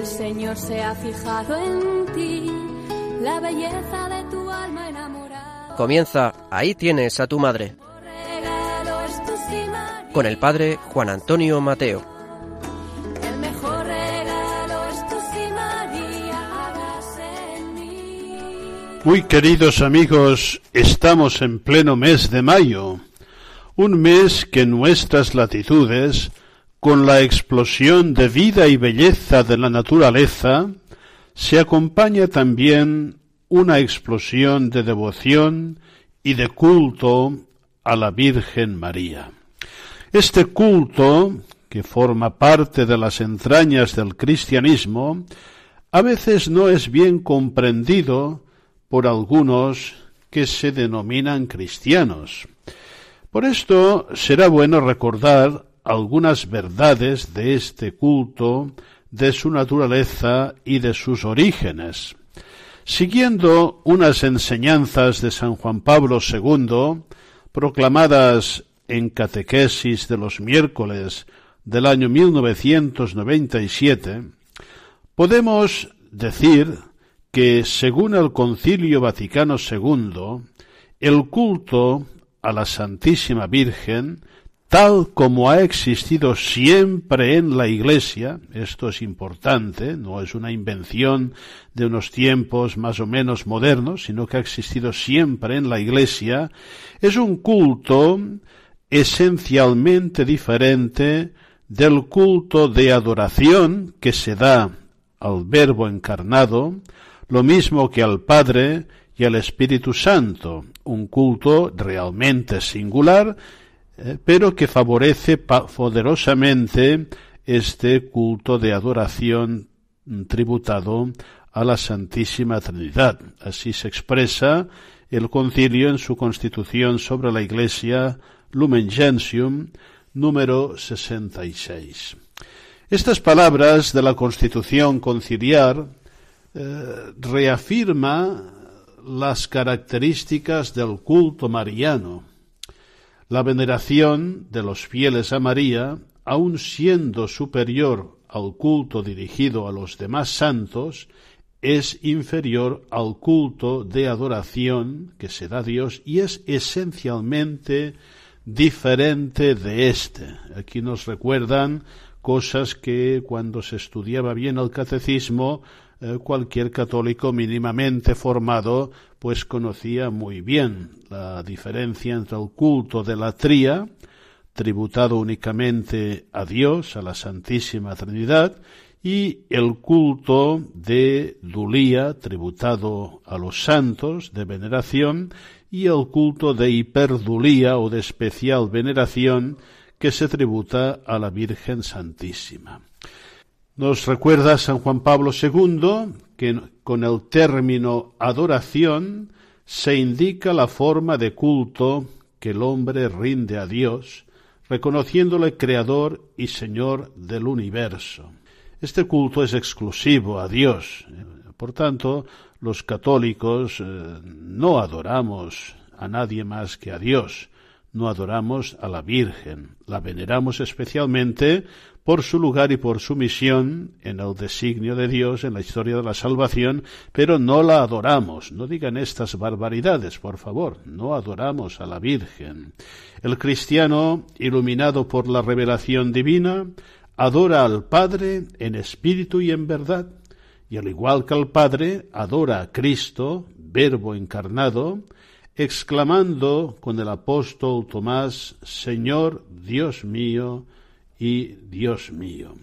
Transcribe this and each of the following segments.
el Señor se ha fijado en ti, la belleza de tu alma enamorada. Comienza Ahí tienes a tu madre. Con el padre Juan Antonio Mateo. El mejor regalo es tu sí, María, hágase en mí. Muy queridos amigos, estamos en pleno mes de mayo, un mes que en nuestras latitudes, con la explosión de vida y belleza de la naturaleza, se acompaña también una explosión de devoción y de culto a la Virgen María. Este culto, que forma parte de las entrañas del cristianismo, a veces no es bien comprendido por algunos que se denominan cristianos. Por esto será bueno recordar algunas verdades de este culto, de su naturaleza y de sus orígenes. Siguiendo unas enseñanzas de San Juan Pablo II, proclamadas en catequesis de los miércoles del año 1997, podemos decir que, según el Concilio Vaticano II, el culto a la Santísima Virgen, tal como ha existido siempre en la Iglesia, esto es importante, no es una invención de unos tiempos más o menos modernos, sino que ha existido siempre en la Iglesia, es un culto esencialmente diferente del culto de adoración que se da al Verbo encarnado, lo mismo que al Padre y al Espíritu Santo, un culto realmente singular, pero que favorece poderosamente este culto de adoración tributado a la Santísima Trinidad. Así se expresa el concilio en su constitución sobre la Iglesia Lumen Gentium número 66. Estas palabras de la Constitución conciliar eh, reafirma las características del culto mariano. La veneración de los fieles a María, aun siendo superior al culto dirigido a los demás santos, es inferior al culto de adoración que se da a Dios y es esencialmente diferente de éste. Aquí nos recuerdan cosas que cuando se estudiaba bien el catecismo eh, cualquier católico mínimamente formado pues conocía muy bien la diferencia entre el culto de la tría, tributado únicamente a Dios, a la Santísima Trinidad, y el culto de Dulía, tributado a los santos de veneración, y el culto de hiperdulía o de especial veneración que se tributa a la Virgen Santísima. Nos recuerda San Juan Pablo II que con el término adoración se indica la forma de culto que el hombre rinde a Dios, reconociéndole creador y señor del universo. Este culto es exclusivo a Dios. Por tanto, los católicos eh, no adoramos a nadie más que a Dios, no adoramos a la Virgen, la veneramos especialmente por su lugar y por su misión en el designio de Dios en la historia de la salvación, pero no la adoramos. No digan estas barbaridades, por favor. No adoramos a la Virgen. El cristiano, iluminado por la revelación divina, adora al Padre en espíritu y en verdad, y al igual que al Padre, adora a Cristo, Verbo encarnado, exclamando con el apóstol Tomás, Señor Dios mío y Dios mío.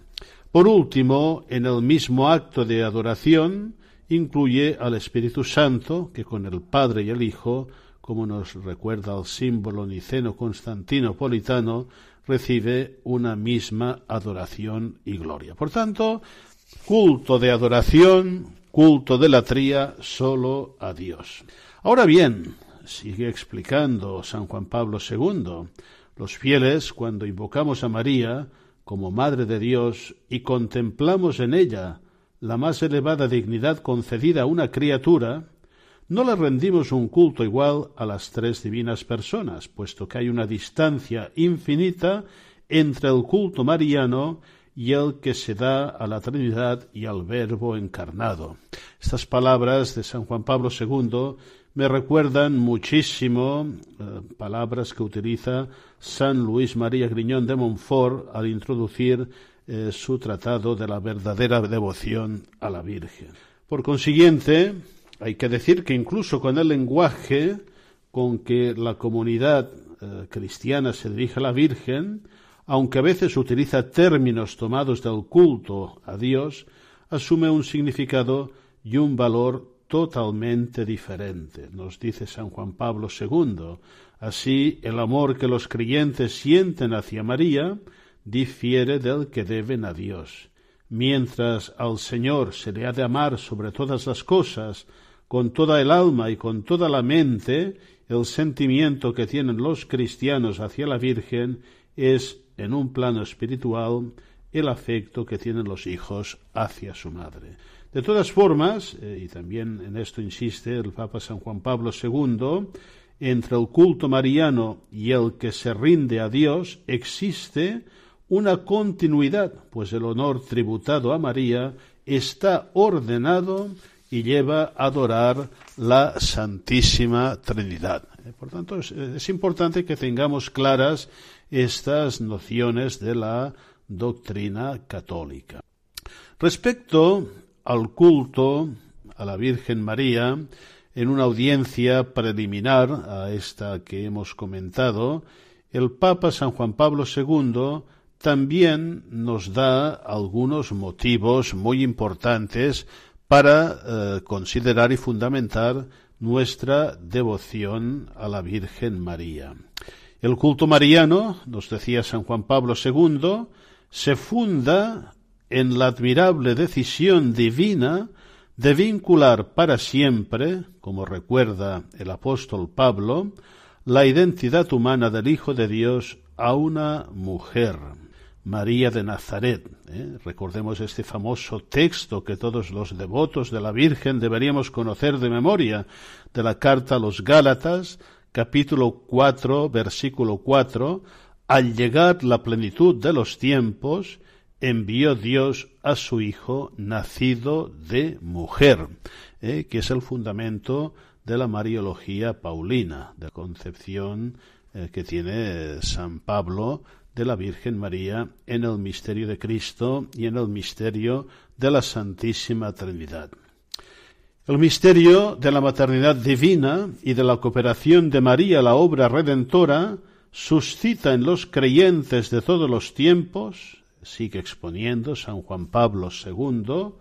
Por último, en el mismo acto de adoración, incluye al Espíritu Santo, que con el Padre y el Hijo, como nos recuerda el símbolo niceno constantinopolitano, recibe una misma adoración y gloria. Por tanto, culto de adoración, culto de la tría, solo a Dios. Ahora bien, sigue explicando San Juan Pablo II, los fieles, cuando invocamos a María como Madre de Dios y contemplamos en ella la más elevada dignidad concedida a una criatura, no le rendimos un culto igual a las tres divinas personas, puesto que hay una distancia infinita entre el culto mariano y el que se da a la Trinidad y al Verbo encarnado. Estas palabras de San Juan Pablo II me recuerdan muchísimo eh, palabras que utiliza San Luis María Griñón de Montfort al introducir eh, su tratado de la verdadera devoción a la Virgen. Por consiguiente, hay que decir que incluso con el lenguaje con que la comunidad eh, cristiana se dirige a la Virgen, aunque a veces utiliza términos tomados del culto a Dios, asume un significado y un valor totalmente diferente. Nos dice San Juan Pablo II. Así, el amor que los creyentes sienten hacia María difiere del que deben a Dios. Mientras al Señor se le ha de amar sobre todas las cosas, con toda el alma y con toda la mente, el sentimiento que tienen los cristianos hacia la Virgen es, en un plano espiritual, el afecto que tienen los hijos hacia su madre. De todas formas, eh, y también en esto insiste el Papa San Juan Pablo II, entre el culto mariano y el que se rinde a Dios existe una continuidad, pues el honor tributado a María está ordenado y lleva a adorar la Santísima Trinidad. Eh, por tanto, es, importante que tengamos claras estas nociones de la doctrina católica. Respecto al culto a la Virgen María, en una audiencia preliminar a esta que hemos comentado, el Papa San Juan Pablo II también nos da algunos motivos muy importantes para eh, considerar y fundamentar nuestra devoción a la Virgen María. El culto mariano, nos decía San Juan Pablo II, se funda en la admirable decisión divina de vincular para siempre, como recuerda el apóstol Pablo, la identidad humana del Hijo de Dios a una mujer. María de Nazaret. ¿eh? Recordemos este famoso texto que todos los devotos de la Virgen deberíamos conocer de memoria, de la carta a los Gálatas, capítulo 4, versículo 4, al llegar la plenitud de los tiempos, envió Dios a su Hijo nacido de mujer, ¿eh? que es el fundamento de la Mariología Paulina, de concepción eh, que tiene San Pablo de la Virgen María en el misterio de Cristo y en el misterio de la Santísima Trinidad. El misterio de la maternidad divina y de la cooperación de María la obra redentora suscita en los creyentes de todos los tiempos, sigue exponiendo San Juan Pablo II,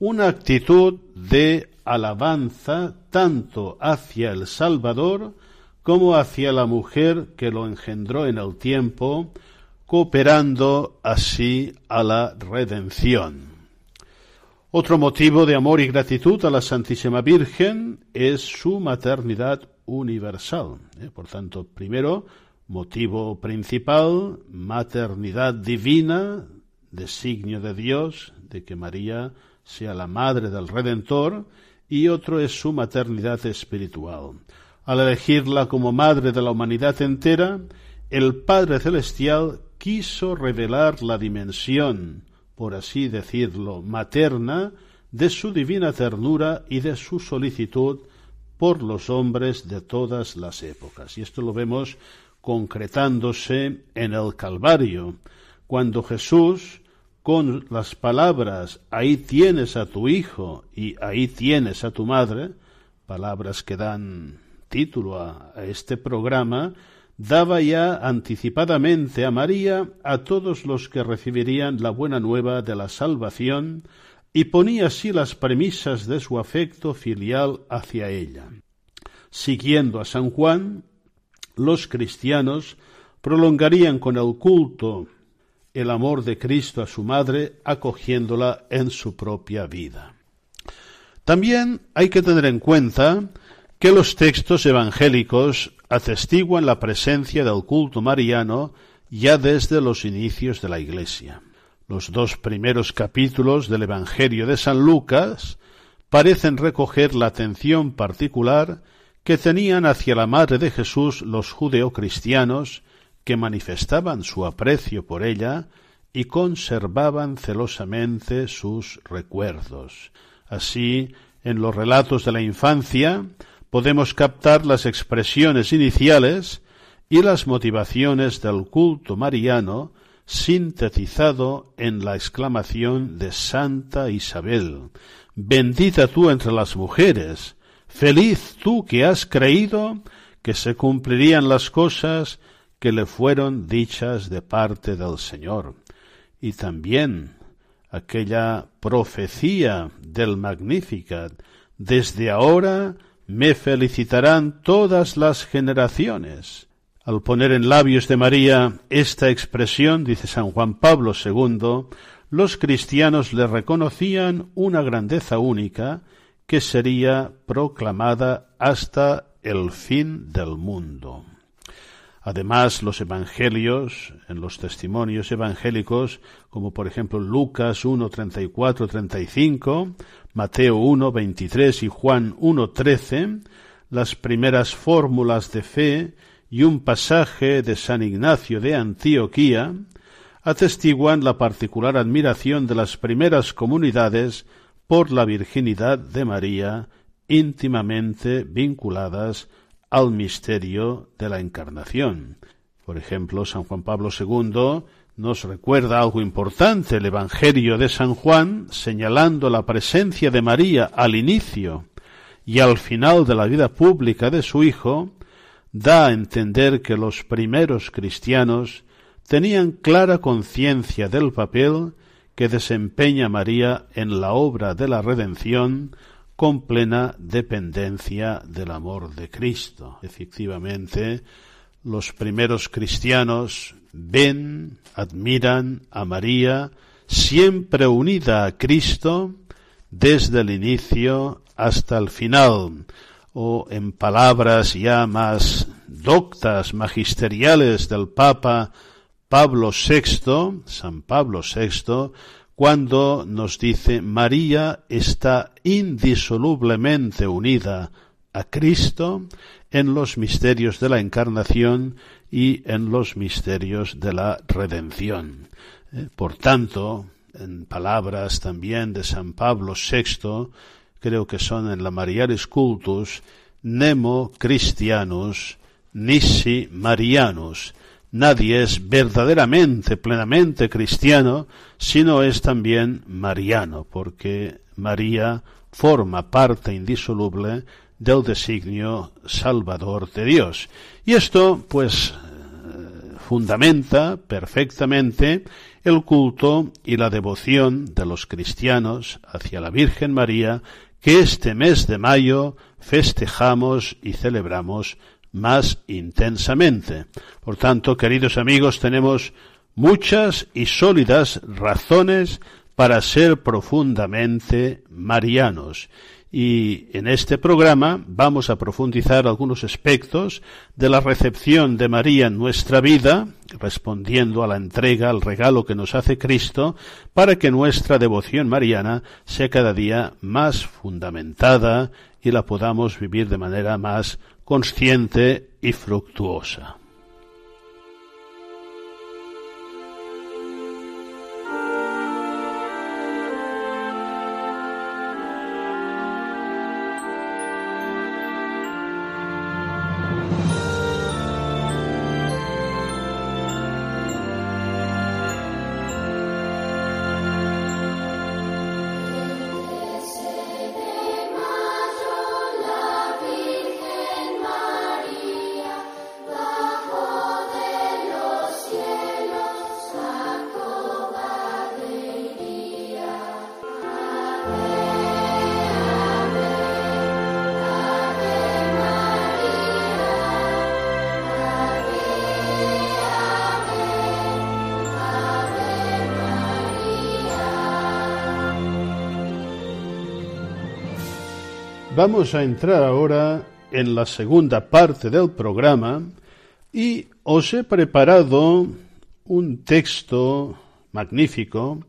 una actitud de alabanza tanto hacia el Salvador como hacia la mujer que lo engendró en el tiempo cooperando así a la redención. Otro motivo de amor y gratitud a la Santísima Virgen es su maternidad universal. ¿eh? Por tanto, primero, motivo principal, maternidad divina, designio de Dios, de que María sea la madre del Redentor, y otro es su maternidad espiritual. Al elegirla como madre de la humanidad entera, el Padre Celestial quiso revelar la dimensión, por así decirlo, materna de su divina ternura y de su solicitud por los hombres de todas las épocas. Y esto lo vemos concretándose en el Calvario, cuando Jesús, con las palabras ahí tienes a tu hijo y ahí tienes a tu madre, palabras que dan título a, este programa, daba ya anticipadamente a María a todos los que recibirían la buena nueva de la salvación y ponía así las premisas de su afecto filial hacia ella. Siguiendo a San Juan, los cristianos prolongarían con el culto el amor de Cristo a su madre, acogiéndola en su propia vida. También hay que tener en cuenta que los textos evangélicos atestiguan la presencia del culto mariano ya desde los inicios de la Iglesia. Los dos primeros capítulos del Evangelio de San Lucas parecen recoger la atención particular que tenían hacia la Madre de Jesús los judeocristianos que manifestaban su aprecio por ella y conservaban celosamente sus recuerdos. Así, en los relatos de la infancia podemos captar las expresiones iniciales y las motivaciones del culto mariano sintetizado en la exclamación de Santa Isabel, Bendita tú entre las mujeres, feliz tú que has creído que se cumplirían las cosas que le fueron dichas de parte del Señor. Y también aquella profecía del Magnificat, desde ahora me felicitarán todas las generaciones. Al poner en labios de María esta expresión, dice San Juan Pablo II, los cristianos le reconocían una grandeza única que sería proclamada hasta el fin del mundo. Además, los evangelios, en los testimonios evangélicos, como por ejemplo Lucas 1, 34, 35, Mateo 1, 23 y Juan 1, 13, las primeras fórmulas de fe y un pasaje de San Ignacio de Antioquía atestiguan la particular admiración de las primeras comunidades por la virginidad de María, íntimamente vinculadas al misterio de la encarnación. Por ejemplo, San Juan Pablo II nos recuerda algo importante, el Evangelio de San Juan, señalando la presencia de María al inicio y al final de la vida pública de su Hijo, da a entender que los primeros cristianos tenían clara conciencia del papel que desempeña María en la obra de la redención con plena dependencia del amor de Cristo. Efectivamente, los primeros cristianos ven, admiran a María siempre unida a Cristo desde el inicio hasta el final, o en palabras ya más doctas, magisteriales del Papa Pablo VI, San Pablo VI, cuando nos dice María está indisolublemente unida a Cristo en los misterios de la encarnación y en los misterios de la redención. Eh, por tanto, en palabras también de San Pablo VI, creo que son en la Marialis Cultus, Nemo Christianus Nisi Marianus. Nadie es verdaderamente, plenamente cristiano si no es también mariano, porque María forma parte indisoluble del designio salvador de Dios. Y esto, pues, eh, fundamenta perfectamente el culto y la devoción de los cristianos hacia la Virgen María que este mes de mayo festejamos y celebramos más intensamente. Por tanto, queridos amigos, tenemos muchas y sólidas razones para ser profundamente marianos y en este programa vamos a profundizar algunos aspectos de la recepción de María en nuestra vida, respondiendo a la entrega, al regalo que nos hace Cristo, para que nuestra devoción mariana sea cada día más fundamentada y la podamos vivir de manera más consciente y fructuosa. Vamos a entrar ahora en la segunda parte del programa y os he preparado un texto magnífico,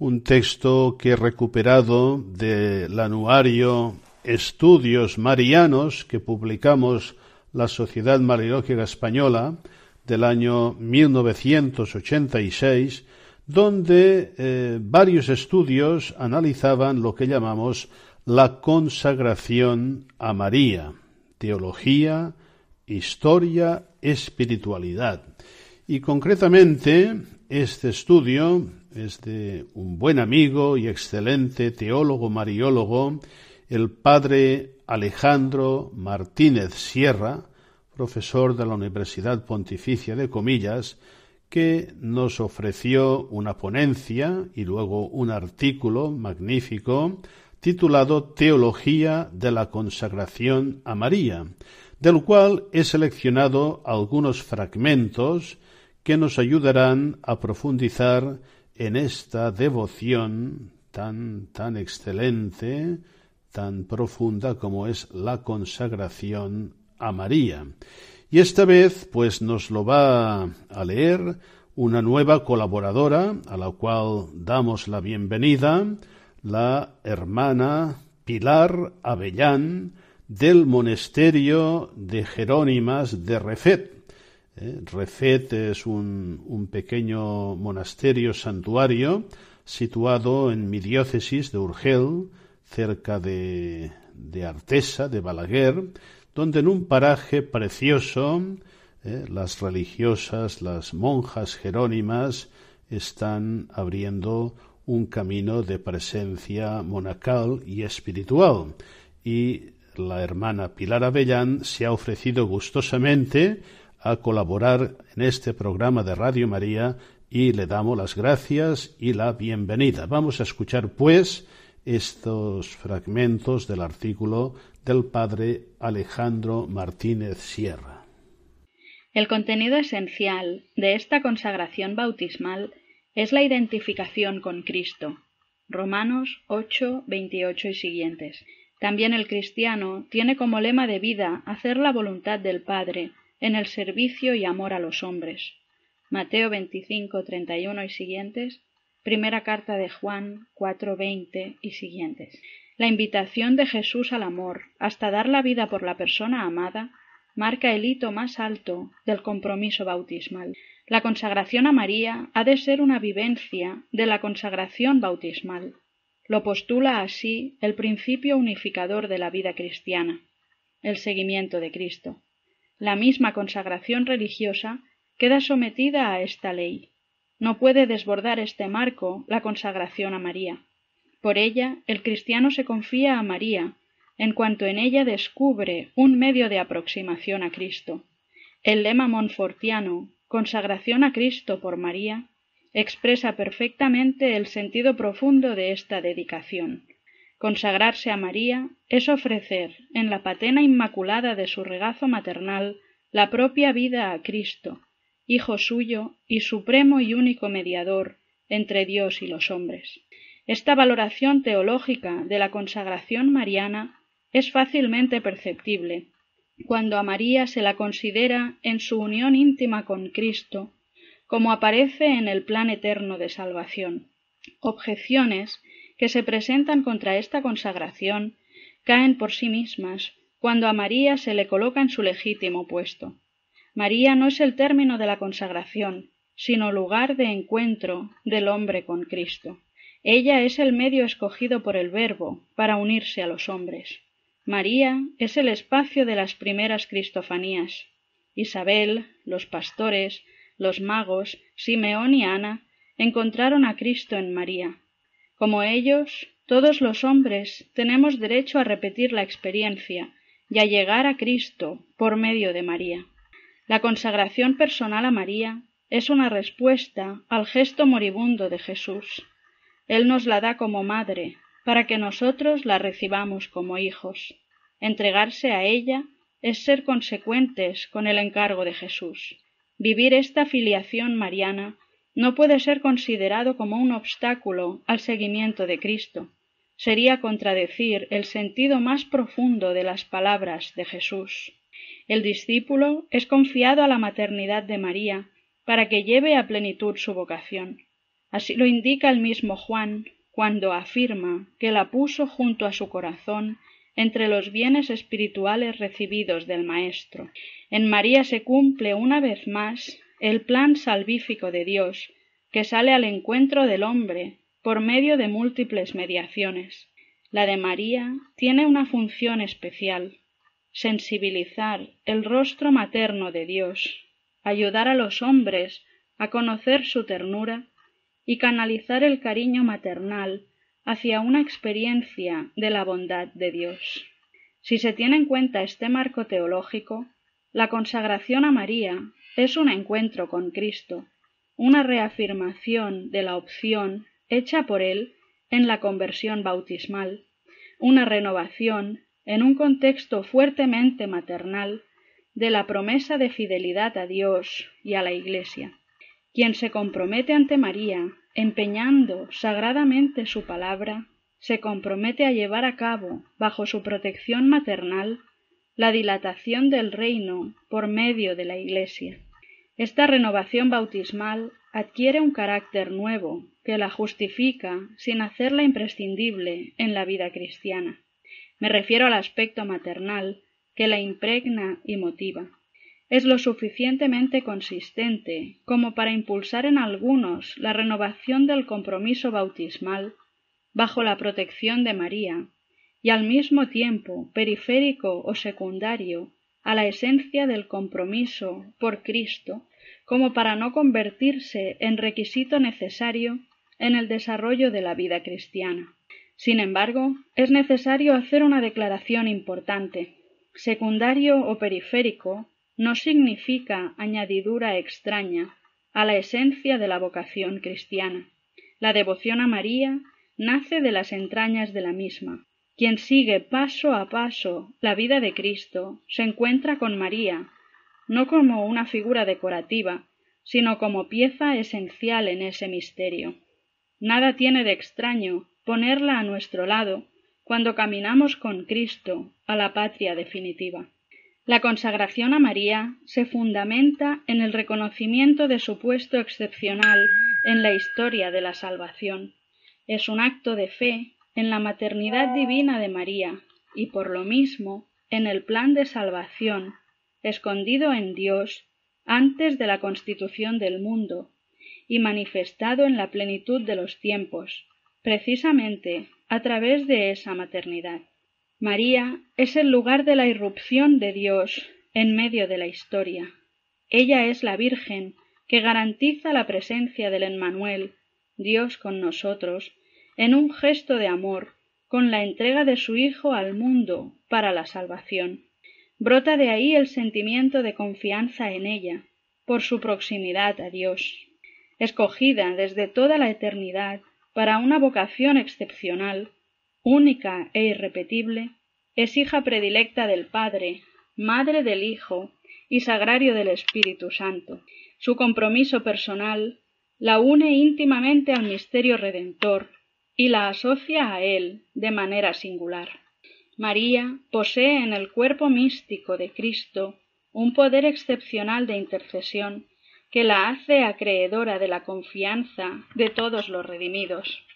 un texto que he recuperado del anuario Estudios Marianos que publicamos la Sociedad Marinológica Española del año 1986, donde eh, varios estudios analizaban lo que llamamos la consagración a María, teología, historia, espiritualidad. Y concretamente, este estudio es de un buen amigo y excelente teólogo mariólogo, el padre Alejandro Martínez Sierra, profesor de la Universidad Pontificia de Comillas, que nos ofreció una ponencia y luego un artículo magnífico titulado Teología de la consagración a María, del cual he seleccionado algunos fragmentos que nos ayudarán a profundizar en esta devoción tan, tan excelente, tan profunda como es la consagración a María. Y esta vez, pues nos lo va a leer una nueva colaboradora a la cual damos la bienvenida, la hermana Pilar Avellán del monasterio de Jerónimas de Refet. Eh, Refet es un, un, pequeño monasterio santuario situado en mi diócesis de Urgel, cerca de, de Artesa, de Balaguer, donde en un paraje precioso eh, las religiosas, las monjas jerónimas están abriendo un camino de presencia monacal y espiritual. Y la hermana Pilar Avellán se ha ofrecido gustosamente a colaborar en este programa de Radio María y le damos las gracias y la bienvenida. Vamos a escuchar, pues, estos fragmentos del artículo del padre Alejandro Martínez Sierra. El contenido esencial de esta consagración bautismal es la identificación con Cristo. Romanos 8, 28 y siguientes. También el cristiano tiene como lema de vida hacer la voluntad del Padre en el servicio y amor a los hombres. Mateo 25, 31 y siguientes Primera carta de Juan 4:20 y siguientes. La invitación de Jesús al amor, hasta dar la vida por la persona amada, marca el hito más alto del compromiso bautismal. La consagración a María ha de ser una vivencia de la consagración bautismal. Lo postula así el principio unificador de la vida cristiana, el seguimiento de Cristo. La misma consagración religiosa queda sometida a esta ley. No puede desbordar este marco la consagración a María. Por ella, el cristiano se confía a María, en cuanto en ella descubre un medio de aproximación a Cristo. El lema monfortiano, consagración a Cristo por María, expresa perfectamente el sentido profundo de esta dedicación. Consagrarse a María es ofrecer en la patena inmaculada de su regazo maternal la propia vida a Cristo, Hijo suyo y supremo y único mediador entre Dios y los hombres. Esta valoración teológica de la consagración mariana es fácilmente perceptible cuando a María se la considera en su unión íntima con Cristo, como aparece en el plan eterno de salvación. Objeciones que se presentan contra esta consagración caen por sí mismas cuando a María se le coloca en su legítimo puesto. María no es el término de la consagración, sino lugar de encuentro del hombre con Cristo. Ella es el medio escogido por el Verbo para unirse a los hombres. María es el espacio de las primeras cristofanías. Isabel, los pastores, los magos, Simeón y Ana encontraron a Cristo en María. Como ellos, todos los hombres tenemos derecho a repetir la experiencia y a llegar a Cristo por medio de María. La consagración personal a María es una respuesta al gesto moribundo de Jesús. Él nos la da como madre, para que nosotros la recibamos como hijos. Entregarse a ella es ser consecuentes con el encargo de Jesús. Vivir esta filiación mariana no puede ser considerado como un obstáculo al seguimiento de Cristo. Sería contradecir el sentido más profundo de las palabras de Jesús. El discípulo es confiado a la maternidad de María para que lleve a plenitud su vocación. Así lo indica el mismo Juan cuando afirma que la puso junto a su corazón entre los bienes espirituales recibidos del Maestro. En María se cumple una vez más el plan salvífico de Dios, que sale al encuentro del hombre por medio de múltiples mediaciones. La de María tiene una función especial, sensibilizar el rostro materno de Dios, ayudar a los hombres a conocer su ternura y canalizar el cariño maternal hacia una experiencia de la bondad de Dios. Si se tiene en cuenta este marco teológico, la consagración a María es un encuentro con Cristo, una reafirmación de la opción hecha por Él en la conversión bautismal, una renovación en un contexto fuertemente maternal de la promesa de fidelidad a Dios y a la Iglesia. Quien se compromete ante María, empeñando sagradamente su palabra, se compromete a llevar a cabo, bajo su protección maternal, la dilatación del reino por medio de la Iglesia. Esta renovación bautismal adquiere un carácter nuevo que la justifica sin hacerla imprescindible en la vida cristiana. Me refiero al aspecto maternal que la impregna y motiva es lo suficientemente consistente como para impulsar en algunos la renovación del compromiso bautismal bajo la protección de María y al mismo tiempo periférico o secundario a la esencia del compromiso por Cristo como para no convertirse en requisito necesario en el desarrollo de la vida cristiana. Sin embargo, es necesario hacer una declaración importante. Secundario o periférico no significa añadidura extraña a la esencia de la vocación cristiana. La devoción a María nace de las entrañas de la misma. Quien sigue paso a paso la vida de Cristo se encuentra con María, no como una figura decorativa, sino como pieza esencial en ese misterio. Nada tiene de extraño ponerla a nuestro lado cuando caminamos con Cristo a la patria definitiva. La consagración a María se fundamenta en el reconocimiento de su puesto excepcional en la historia de la salvación. Es un acto de fe en la maternidad divina de María y por lo mismo en el plan de salvación escondido en Dios antes de la constitución del mundo y manifestado en la plenitud de los tiempos, precisamente a través de esa maternidad. María es el lugar de la irrupción de Dios en medio de la historia. Ella es la Virgen que garantiza la presencia del Emmanuel, Dios con nosotros, en un gesto de amor, con la entrega de su Hijo al mundo para la salvación. Brota de ahí el sentimiento de confianza en ella, por su proximidad a Dios. Escogida desde toda la eternidad para una vocación excepcional, única e irrepetible, es hija predilecta del Padre, madre del Hijo y sagrario del Espíritu Santo. Su compromiso personal la une íntimamente al misterio redentor y la asocia a él de manera singular. María posee en el cuerpo místico de Cristo un poder excepcional de intercesión que la hace acreedora de la confianza de todos los redimidos.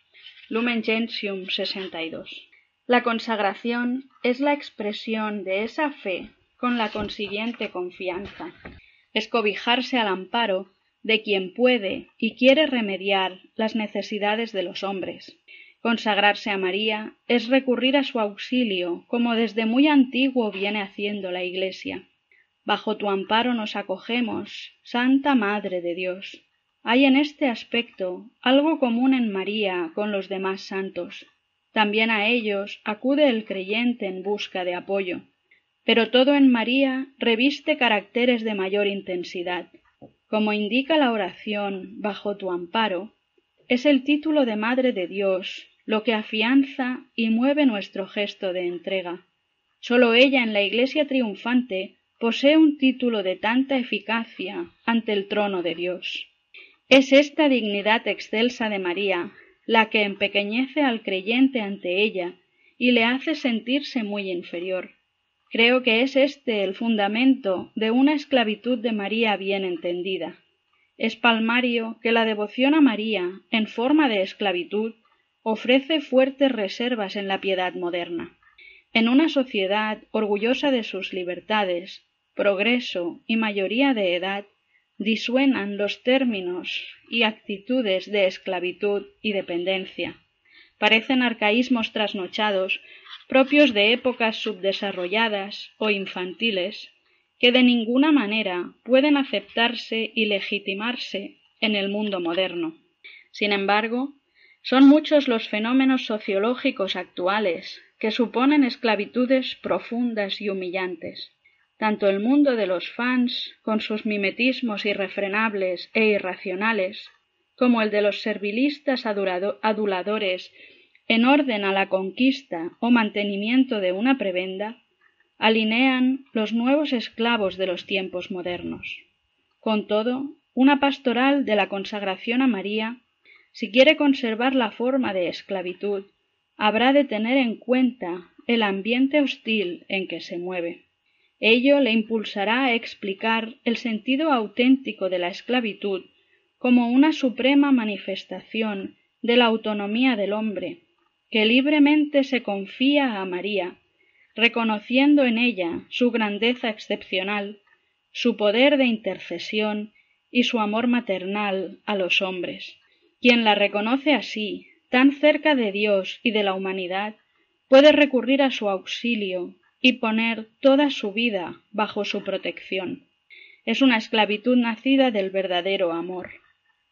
Lumen Gentium 62. La consagración es la expresión de esa fe con la consiguiente confianza. Es cobijarse al amparo de quien puede y quiere remediar las necesidades de los hombres. Consagrarse a María es recurrir a su auxilio, como desde muy antiguo viene haciendo la Iglesia. Bajo tu amparo nos acogemos, Santa Madre de Dios. Hay en este aspecto algo común en María con los demás santos. También a ellos acude el creyente en busca de apoyo. Pero todo en María reviste caracteres de mayor intensidad. Como indica la oración bajo tu amparo, es el título de Madre de Dios lo que afianza y mueve nuestro gesto de entrega. Sólo ella en la Iglesia triunfante posee un título de tanta eficacia ante el trono de Dios. Es esta dignidad excelsa de María la que empequeñece al creyente ante ella y le hace sentirse muy inferior. Creo que es este el fundamento de una esclavitud de María bien entendida. Es palmario que la devoción a María, en forma de esclavitud, ofrece fuertes reservas en la piedad moderna. En una sociedad orgullosa de sus libertades, progreso y mayoría de edad, disuenan los términos y actitudes de esclavitud y dependencia. Parecen arcaísmos trasnochados propios de épocas subdesarrolladas o infantiles que de ninguna manera pueden aceptarse y legitimarse en el mundo moderno. Sin embargo, son muchos los fenómenos sociológicos actuales que suponen esclavitudes profundas y humillantes. Tanto el mundo de los fans, con sus mimetismos irrefrenables e irracionales, como el de los servilistas aduladores en orden a la conquista o mantenimiento de una prebenda, alinean los nuevos esclavos de los tiempos modernos. Con todo, una pastoral de la consagración a María, si quiere conservar la forma de esclavitud, habrá de tener en cuenta el ambiente hostil en que se mueve. Ello le impulsará a explicar el sentido auténtico de la esclavitud como una suprema manifestación de la autonomía del hombre, que libremente se confía a María, reconociendo en ella su grandeza excepcional, su poder de intercesión y su amor maternal a los hombres. Quien la reconoce así, tan cerca de Dios y de la humanidad, puede recurrir a su auxilio y poner toda su vida bajo su protección. Es una esclavitud nacida del verdadero amor.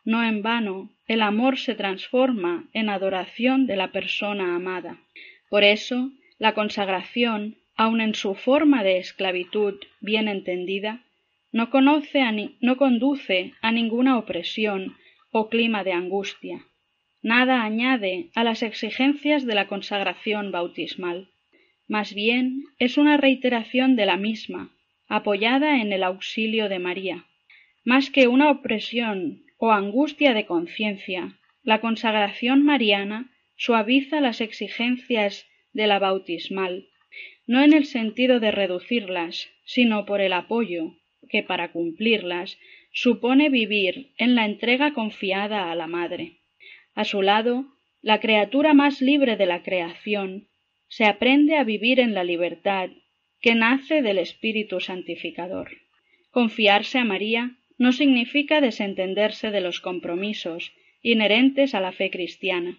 No en vano, el amor se transforma en adoración de la persona amada. Por eso, la consagración, aun en su forma de esclavitud bien entendida, no, conoce no conduce a ninguna opresión o clima de angustia. Nada añade a las exigencias de la consagración bautismal. Más bien es una reiteración de la misma, apoyada en el auxilio de María. Más que una opresión o angustia de conciencia, la consagración mariana suaviza las exigencias de la bautismal, no en el sentido de reducirlas, sino por el apoyo que para cumplirlas supone vivir en la entrega confiada a la madre. A su lado, la criatura más libre de la creación se aprende a vivir en la libertad que nace del Espíritu Santificador. Confiarse a María no significa desentenderse de los compromisos inherentes a la fe cristiana.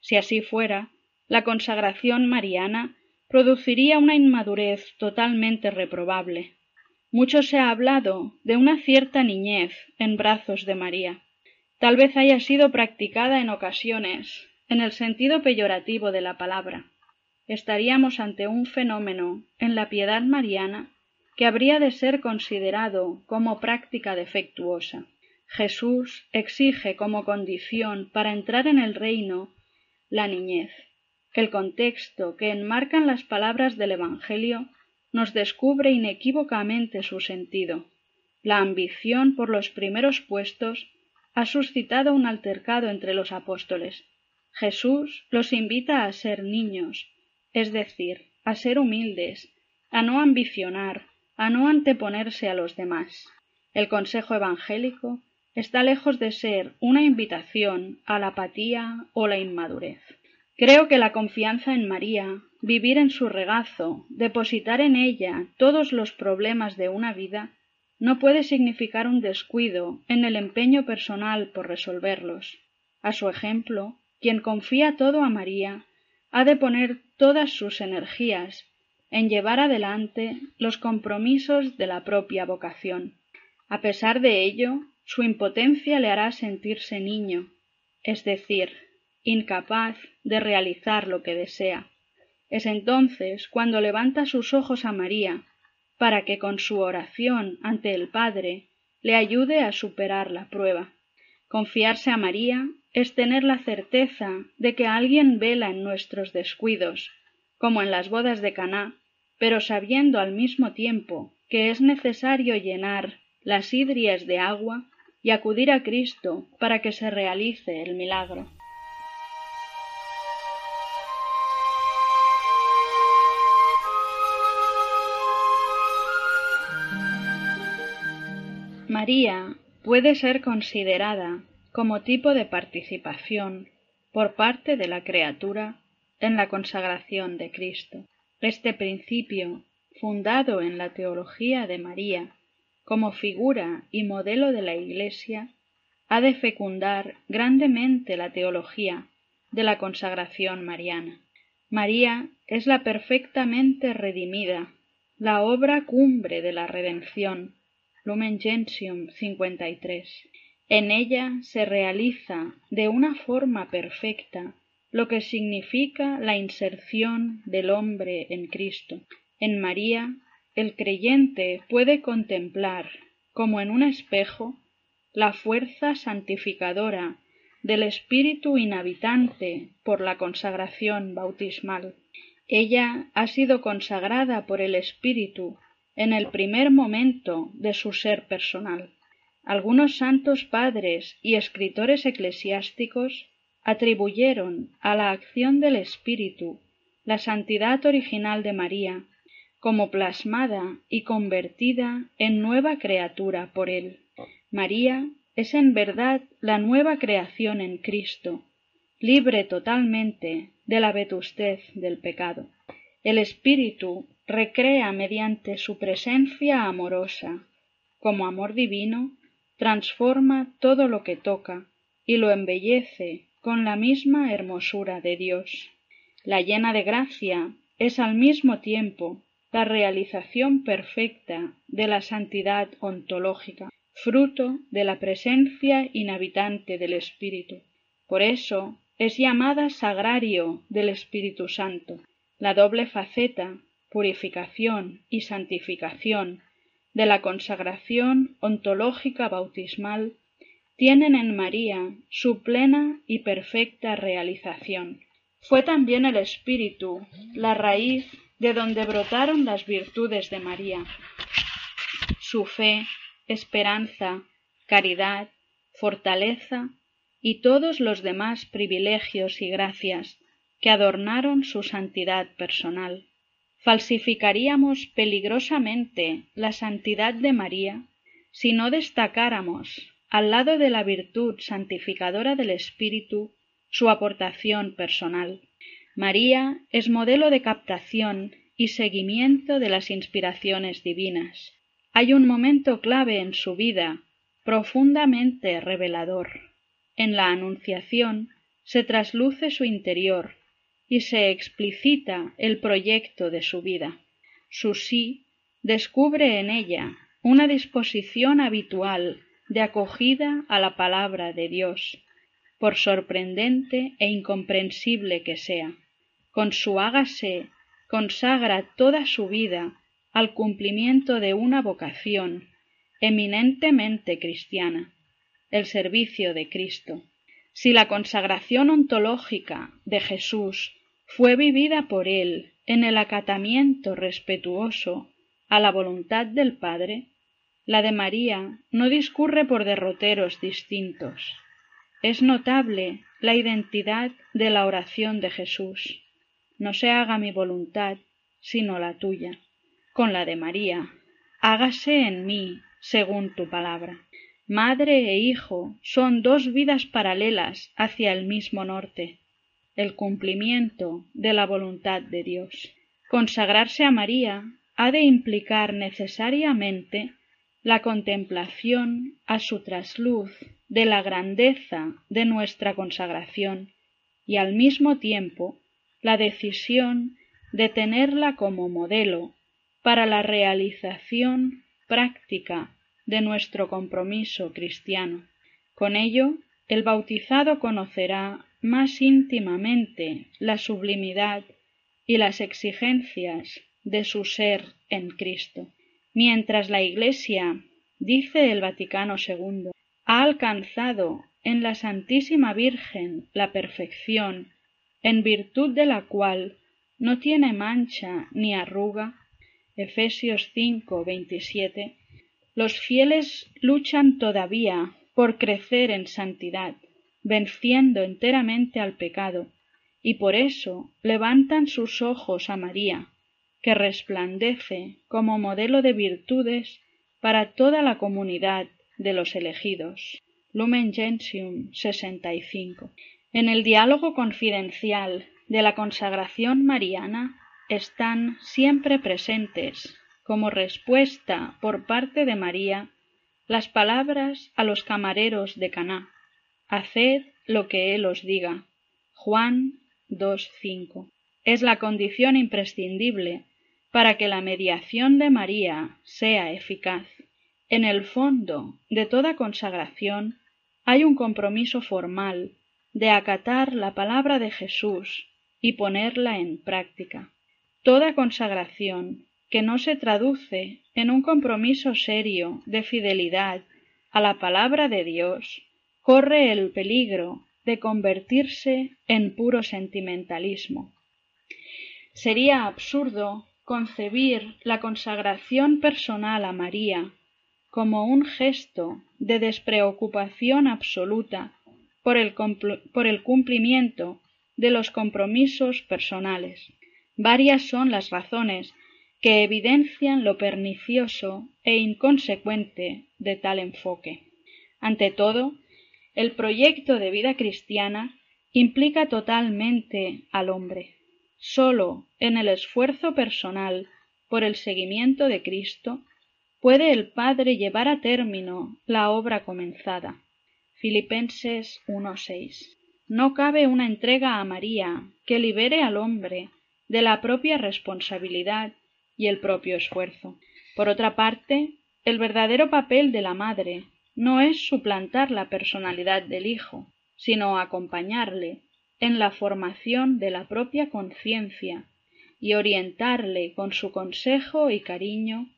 Si así fuera, la consagración mariana produciría una inmadurez totalmente reprobable. Mucho se ha hablado de una cierta niñez en brazos de María. Tal vez haya sido practicada en ocasiones en el sentido peyorativo de la palabra estaríamos ante un fenómeno en la piedad mariana que habría de ser considerado como práctica defectuosa. Jesús exige como condición para entrar en el reino la niñez. El contexto que enmarcan las palabras del Evangelio nos descubre inequívocamente su sentido. La ambición por los primeros puestos ha suscitado un altercado entre los apóstoles. Jesús los invita a ser niños, es decir, a ser humildes, a no ambicionar, a no anteponerse a los demás. El consejo evangélico está lejos de ser una invitación a la apatía o la inmadurez. Creo que la confianza en María, vivir en su regazo, depositar en ella todos los problemas de una vida, no puede significar un descuido en el empeño personal por resolverlos. A su ejemplo, quien confía todo a María, ha de poner todas sus energías en llevar adelante los compromisos de la propia vocación. A pesar de ello, su impotencia le hará sentirse niño, es decir, incapaz de realizar lo que desea. Es entonces cuando levanta sus ojos a María, para que con su oración ante el Padre le ayude a superar la prueba. Confiarse a María es tener la certeza de que alguien vela en nuestros descuidos, como en las bodas de Caná, pero sabiendo al mismo tiempo que es necesario llenar las hidrias de agua y acudir a Cristo para que se realice el milagro. María puede ser considerada como tipo de participación por parte de la criatura en la consagración de Cristo. Este principio, fundado en la teología de María como figura y modelo de la Iglesia, ha de fecundar grandemente la teología de la consagración mariana. María es la perfectamente redimida, la obra cumbre de la redención. Lumen Gentium 53. En ella se realiza de una forma perfecta lo que significa la inserción del hombre en Cristo. En María, el creyente puede contemplar, como en un espejo, la fuerza santificadora del espíritu inhabitante por la consagración bautismal. Ella ha sido consagrada por el espíritu en el primer momento de su ser personal. Algunos santos padres y escritores eclesiásticos atribuyeron a la acción del espíritu la santidad original de María como plasmada y convertida en nueva criatura por él. María es en verdad la nueva creación en Cristo, libre totalmente de la vetustez del pecado. El Espíritu recrea mediante su presencia amorosa, como amor divino, transforma todo lo que toca y lo embellece con la misma hermosura de Dios. La llena de gracia es al mismo tiempo la realización perfecta de la santidad ontológica fruto de la presencia inhabitante del Espíritu. Por eso es llamada sagrario del Espíritu Santo. La doble faceta, purificación y santificación, de la consagración ontológica bautismal tienen en María su plena y perfecta realización. Fue también el Espíritu la raíz de donde brotaron las virtudes de María. Su fe, esperanza, caridad, fortaleza y todos los demás privilegios y gracias que adornaron su santidad personal. Falsificaríamos peligrosamente la santidad de María si no destacáramos, al lado de la virtud santificadora del Espíritu, su aportación personal. María es modelo de captación y seguimiento de las inspiraciones divinas hay un momento clave en su vida, profundamente revelador. En la Anunciación se trasluce su interior y se explicita el proyecto de su vida. Su sí descubre en ella una disposición habitual de acogida a la palabra de Dios, por sorprendente e incomprensible que sea. Con su hágase consagra toda su vida al cumplimiento de una vocación eminentemente cristiana, el servicio de Cristo. Si la consagración ontológica de Jesús fue vivida por él en el acatamiento respetuoso a la voluntad del Padre, la de María no discurre por derroteros distintos. Es notable la identidad de la oración de Jesús. No se haga mi voluntad, sino la tuya con la de María. Hágase en mí según tu palabra. Madre e hijo son dos vidas paralelas hacia el mismo norte, el cumplimiento de la voluntad de Dios. Consagrarse a María ha de implicar necesariamente la contemplación a su trasluz de la grandeza de nuestra consagración y al mismo tiempo la decisión de tenerla como modelo para la realización práctica de nuestro compromiso cristiano. Con ello, el bautizado conocerá más íntimamente la sublimidad y las exigencias de su ser en Cristo. Mientras la Iglesia, dice el Vaticano II, ha alcanzado en la Santísima Virgen la perfección, en virtud de la cual no tiene mancha ni arruga, Efesios 5, 27, los fieles luchan todavía por crecer en santidad, venciendo enteramente al pecado, y por eso levantan sus ojos a María, que resplandece como modelo de virtudes para toda la comunidad de los elegidos. Lumen Gentium 65. En el diálogo confidencial de la consagración mariana están siempre presentes como respuesta por parte de María las palabras a los camareros de Caná. Haced lo que él os diga. Juan 2.5. Es la condición imprescindible para que la mediación de María sea eficaz. En el fondo de toda consagración hay un compromiso formal de acatar la palabra de Jesús y ponerla en práctica. Toda consagración que no se traduce en un compromiso serio de fidelidad a la palabra de Dios corre el peligro de convertirse en puro sentimentalismo. Sería absurdo concebir la consagración personal a María como un gesto de despreocupación absoluta por el, por el, cumplimiento de los compromisos personales. Varias son las razones que evidencian lo pernicioso e inconsecuente de tal enfoque. Ante todo, el proyecto de vida cristiana implica totalmente al hombre. Sólo en el esfuerzo personal por el seguimiento de Cristo puede el Padre llevar a término la obra comenzada. Filipenses 1.6. No cabe una entrega a María que libere al hombre de la propia responsabilidad y el propio esfuerzo. Por otra parte, el verdadero papel de la madre no es suplantar la personalidad del hijo, sino acompañarle en la formación de la propia conciencia y orientarle con su consejo y cariño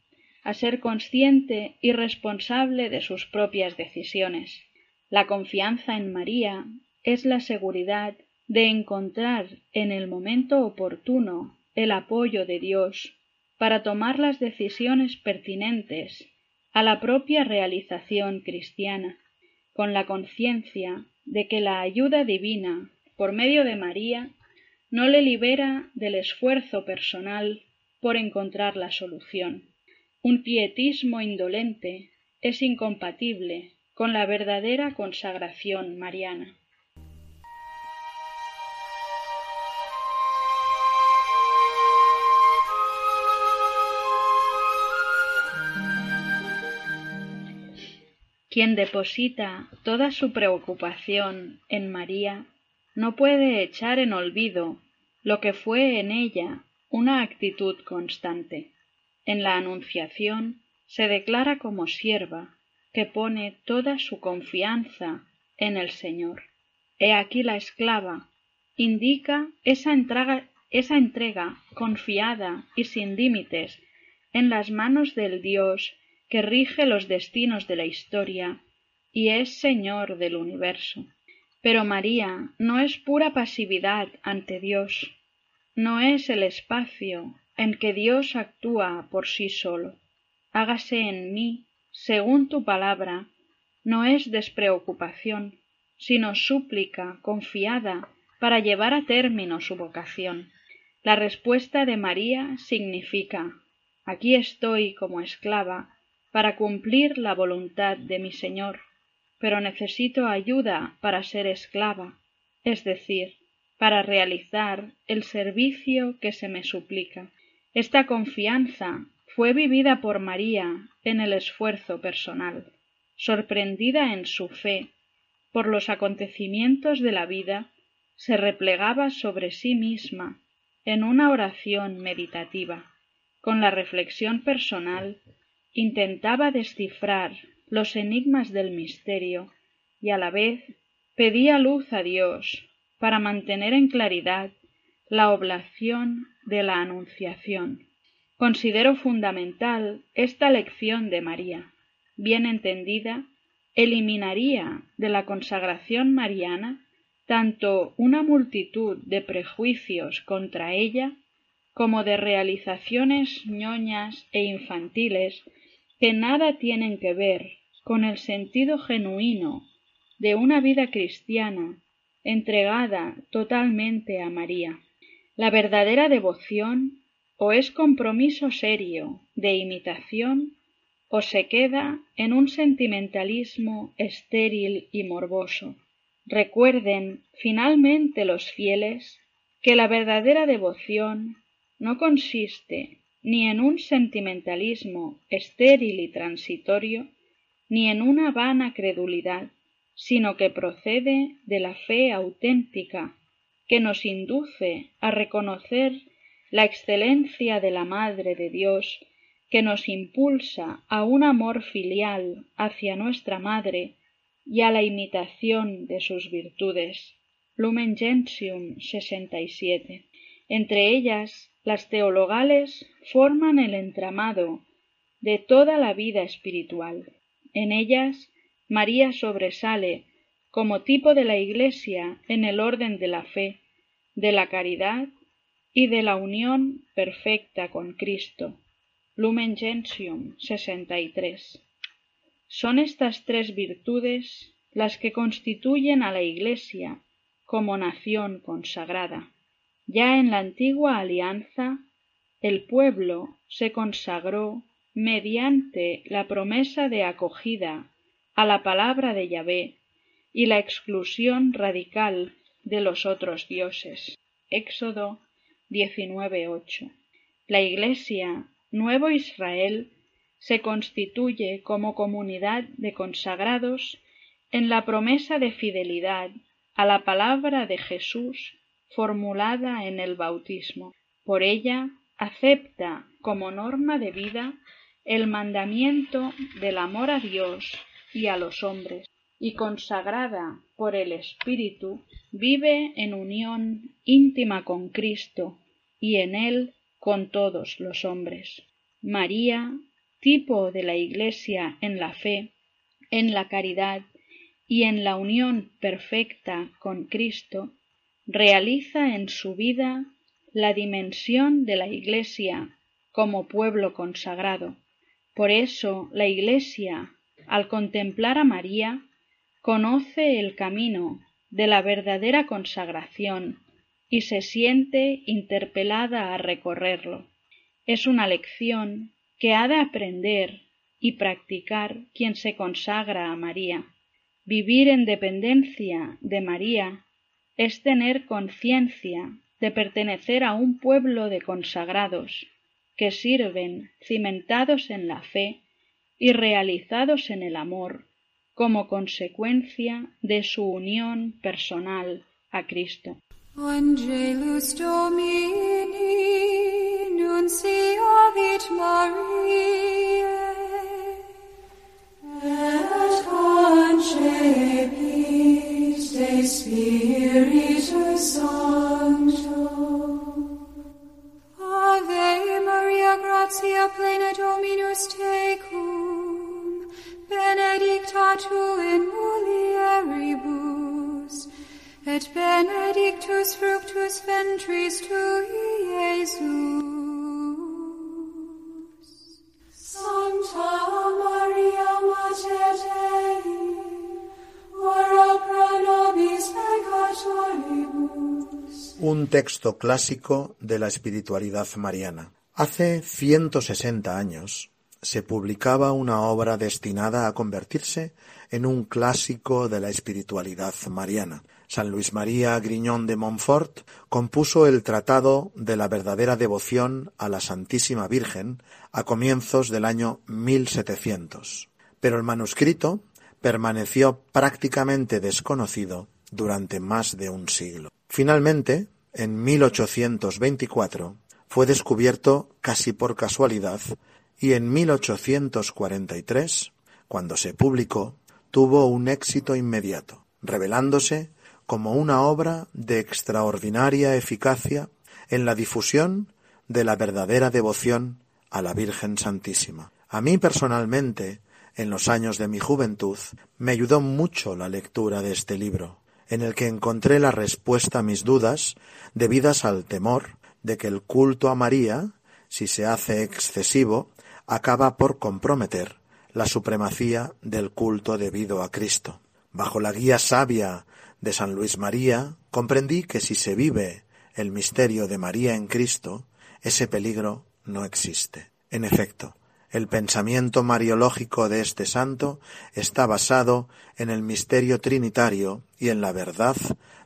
a ser consciente y responsable de sus propias decisiones. La confianza en María es la seguridad de encontrar en el momento oportuno el apoyo de Dios para tomar las decisiones pertinentes a la propia realización cristiana, con la conciencia de que la ayuda divina por medio de María no le libera del esfuerzo personal por encontrar la solución. Un pietismo indolente es incompatible con la verdadera consagración mariana. Quien deposita toda su preocupación en María no puede echar en olvido lo que fue en ella una actitud constante. En la Anunciación se declara como sierva que pone toda su confianza en el Señor. He aquí la esclava indica esa entrega, esa entrega confiada y sin límites en las manos del Dios que rige los destinos de la historia y es Señor del universo. Pero María no es pura pasividad ante Dios, no es el espacio en que Dios actúa por sí solo. Hágase en mí, según tu palabra, no es despreocupación, sino súplica confiada para llevar a término su vocación. La respuesta de María significa Aquí estoy como esclava para cumplir la voluntad de mi Señor, pero necesito ayuda para ser esclava, es decir, para realizar el servicio que se me suplica. Esta confianza fue vivida por María en el esfuerzo personal. Sorprendida en su fe por los acontecimientos de la vida, se replegaba sobre sí misma en una oración meditativa. Con la reflexión personal intentaba descifrar los enigmas del misterio y a la vez pedía luz a Dios para mantener en claridad la oblación de la Anunciación. Considero fundamental esta lección de María. Bien entendida, eliminaría de la consagración mariana tanto una multitud de prejuicios contra ella como de realizaciones ñoñas e infantiles que nada tienen que ver con el sentido genuino de una vida cristiana entregada totalmente a María. La verdadera devoción o es compromiso serio de imitación o se queda en un sentimentalismo estéril y morboso. Recuerden finalmente los fieles que la verdadera devoción no consiste ni en un sentimentalismo estéril y transitorio, ni en una vana credulidad, sino que procede de la fe auténtica que nos induce a reconocer la excelencia de la Madre de Dios, que nos impulsa a un amor filial hacia nuestra Madre y a la imitación de sus virtudes. Lumen Gentium 67. Entre ellas, las teologales forman el entramado de toda la vida espiritual. En ellas, María sobresale como tipo de la Iglesia en el orden de la fe, de la caridad y de la unión perfecta con Cristo. Lumen Gentium 63. Son estas tres virtudes las que constituyen a la Iglesia como nación consagrada. Ya en la antigua alianza, el pueblo se consagró mediante la promesa de acogida a la palabra de Yahvé y la exclusión radical de los otros dioses. Éxodo 19.8. La Iglesia, Nuevo Israel, se constituye como comunidad de consagrados en la promesa de fidelidad a la palabra de Jesús formulada en el bautismo. Por ella acepta como norma de vida el mandamiento del amor a Dios y a los hombres, y consagrada por el Espíritu, vive en unión íntima con Cristo y en él con todos los hombres. María, tipo de la Iglesia en la fe, en la caridad y en la unión perfecta con Cristo, realiza en su vida la dimensión de la Iglesia como pueblo consagrado. Por eso la Iglesia al contemplar a María, conoce el camino de la verdadera consagración y se siente interpelada a recorrerlo. Es una lección que ha de aprender y practicar quien se consagra a María. Vivir en dependencia de María es tener conciencia de pertenecer a un pueblo de consagrados que sirven cimentados en la fe y realizados en el amor como consecuencia de su unión personal a Cristo. Santa Maria Mater Dei Un texto clásico de la espiritualidad mariana. Hace 160 años se publicaba una obra destinada a convertirse en un clásico de la espiritualidad mariana. San Luis María Griñón de Montfort compuso el Tratado de la verdadera devoción a la Santísima Virgen a comienzos del año 1700. Pero el manuscrito permaneció prácticamente desconocido durante más de un siglo. Finalmente, en 1824, fue descubierto casi por casualidad y en 1843, cuando se publicó, tuvo un éxito inmediato, revelándose como una obra de extraordinaria eficacia en la difusión de la verdadera devoción a la Virgen Santísima. A mí personalmente, en los años de mi juventud, me ayudó mucho la lectura de este libro, en el que encontré la respuesta a mis dudas debidas al temor de que el culto a María, si se hace excesivo, acaba por comprometer la supremacía del culto debido a Cristo. Bajo la guía sabia de San Luis María, comprendí que si se vive el misterio de María en Cristo, ese peligro no existe. En efecto, el pensamiento mariológico de este santo está basado en el misterio trinitario y en la verdad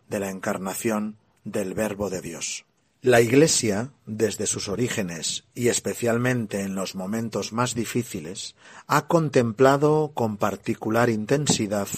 de la encarnación del Verbo de Dios. La Iglesia, desde sus orígenes y especialmente en los momentos más difíciles, ha contemplado con particular intensidad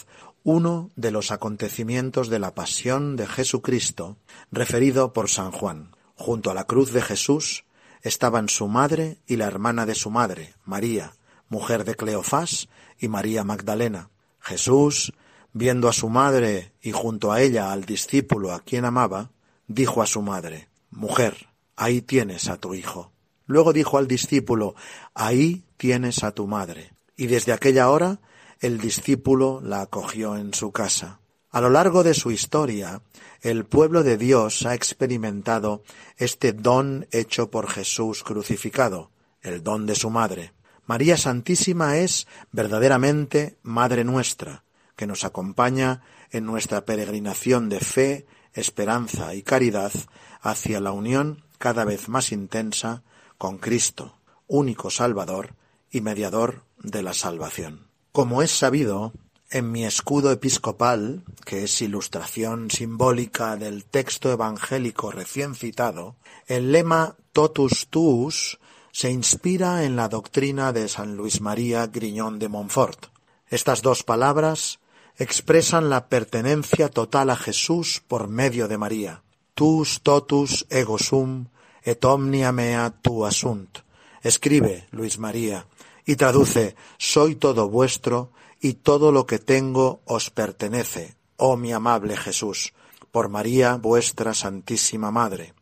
uno de los acontecimientos de la pasión de Jesucristo referido por San Juan. Junto a la cruz de Jesús estaban su madre y la hermana de su madre, María, mujer de Cleofás, y María Magdalena. Jesús, viendo a su madre y junto a ella al discípulo a quien amaba, dijo a su madre, Mujer, ahí tienes a tu hijo. Luego dijo al discípulo, Ahí tienes a tu madre. Y desde aquella hora el discípulo la acogió en su casa. A lo largo de su historia, el pueblo de Dios ha experimentado este don hecho por Jesús crucificado, el don de su madre. María Santísima es verdaderamente Madre nuestra, que nos acompaña en nuestra peregrinación de fe, esperanza y caridad hacia la unión cada vez más intensa con Cristo, único Salvador y mediador de la salvación. Como es sabido, en mi escudo episcopal, que es ilustración simbólica del texto evangélico recién citado, el lema Totus Tuus se inspira en la doctrina de San Luis María Griñón de Montfort. Estas dos palabras expresan la pertenencia total a Jesús por medio de María. Tus totus ego sum et omnia mea tu asunt. Escribe Luis María y traduce Soy todo vuestro y todo lo que tengo os pertenece, oh mi amable Jesús, por María vuestra Santísima Madre.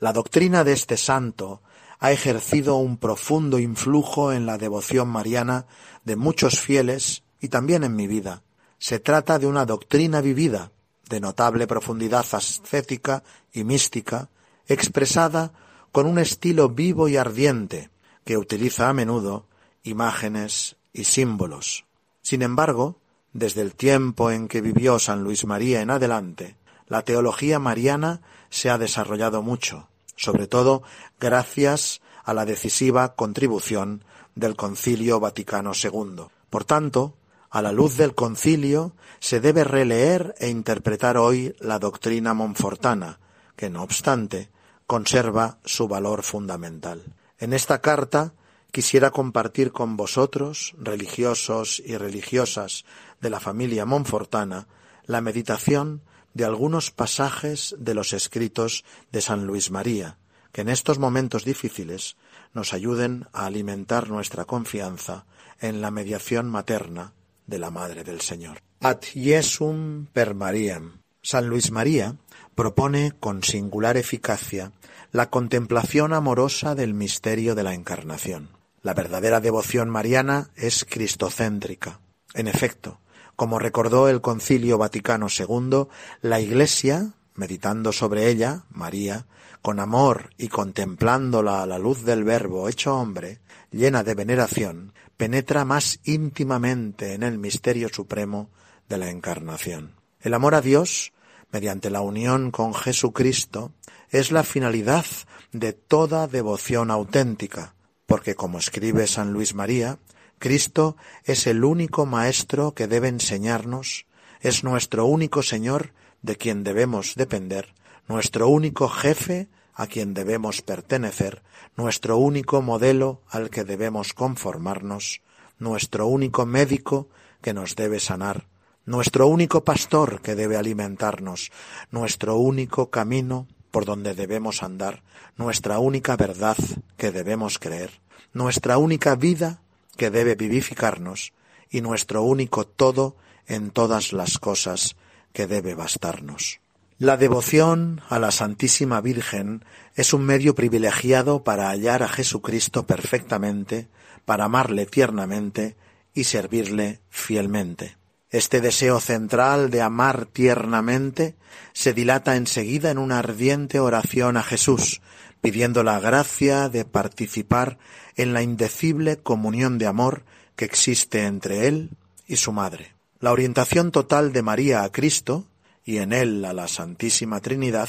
La doctrina de este santo ha ejercido un profundo influjo en la devoción mariana de muchos fieles y también en mi vida. Se trata de una doctrina vivida, de notable profundidad ascética y mística, expresada con un estilo vivo y ardiente, que utiliza a menudo imágenes y símbolos. Sin embargo, desde el tiempo en que vivió San Luis María en adelante, la teología mariana se ha desarrollado mucho, sobre todo gracias a la decisiva contribución del Concilio Vaticano II. Por tanto, a la luz del concilio se debe releer e interpretar hoy la doctrina monfortana, que no obstante conserva su valor fundamental. En esta carta quisiera compartir con vosotros, religiosos y religiosas de la familia monfortana, la meditación de algunos pasajes de los escritos de San Luis María, que en estos momentos difíciles nos ayuden a alimentar nuestra confianza en la mediación materna de la Madre del Señor. Ad Jesum per Mariam. San Luis María propone con singular eficacia la contemplación amorosa del misterio de la Encarnación. La verdadera devoción mariana es cristocéntrica. En efecto, como recordó el Concilio Vaticano II, la Iglesia, meditando sobre ella, María, con amor y contemplándola a la luz del Verbo hecho hombre, llena de veneración, penetra más íntimamente en el misterio supremo de la encarnación. El amor a Dios, mediante la unión con Jesucristo, es la finalidad de toda devoción auténtica, porque como escribe San Luis María, Cristo es el único Maestro que debe enseñarnos, es nuestro único Señor de quien debemos depender, nuestro único jefe a quien debemos pertenecer, nuestro único modelo al que debemos conformarnos, nuestro único médico que nos debe sanar, nuestro único pastor que debe alimentarnos, nuestro único camino por donde debemos andar, nuestra única verdad que debemos creer, nuestra única vida que debe vivificarnos y nuestro único todo en todas las cosas que debe bastarnos. La devoción a la Santísima Virgen es un medio privilegiado para hallar a Jesucristo perfectamente, para amarle tiernamente y servirle fielmente. Este deseo central de amar tiernamente se dilata enseguida en una ardiente oración a Jesús, pidiendo la gracia de participar en la indecible comunión de amor que existe entre Él y su Madre. La orientación total de María a Cristo y en él a la Santísima Trinidad,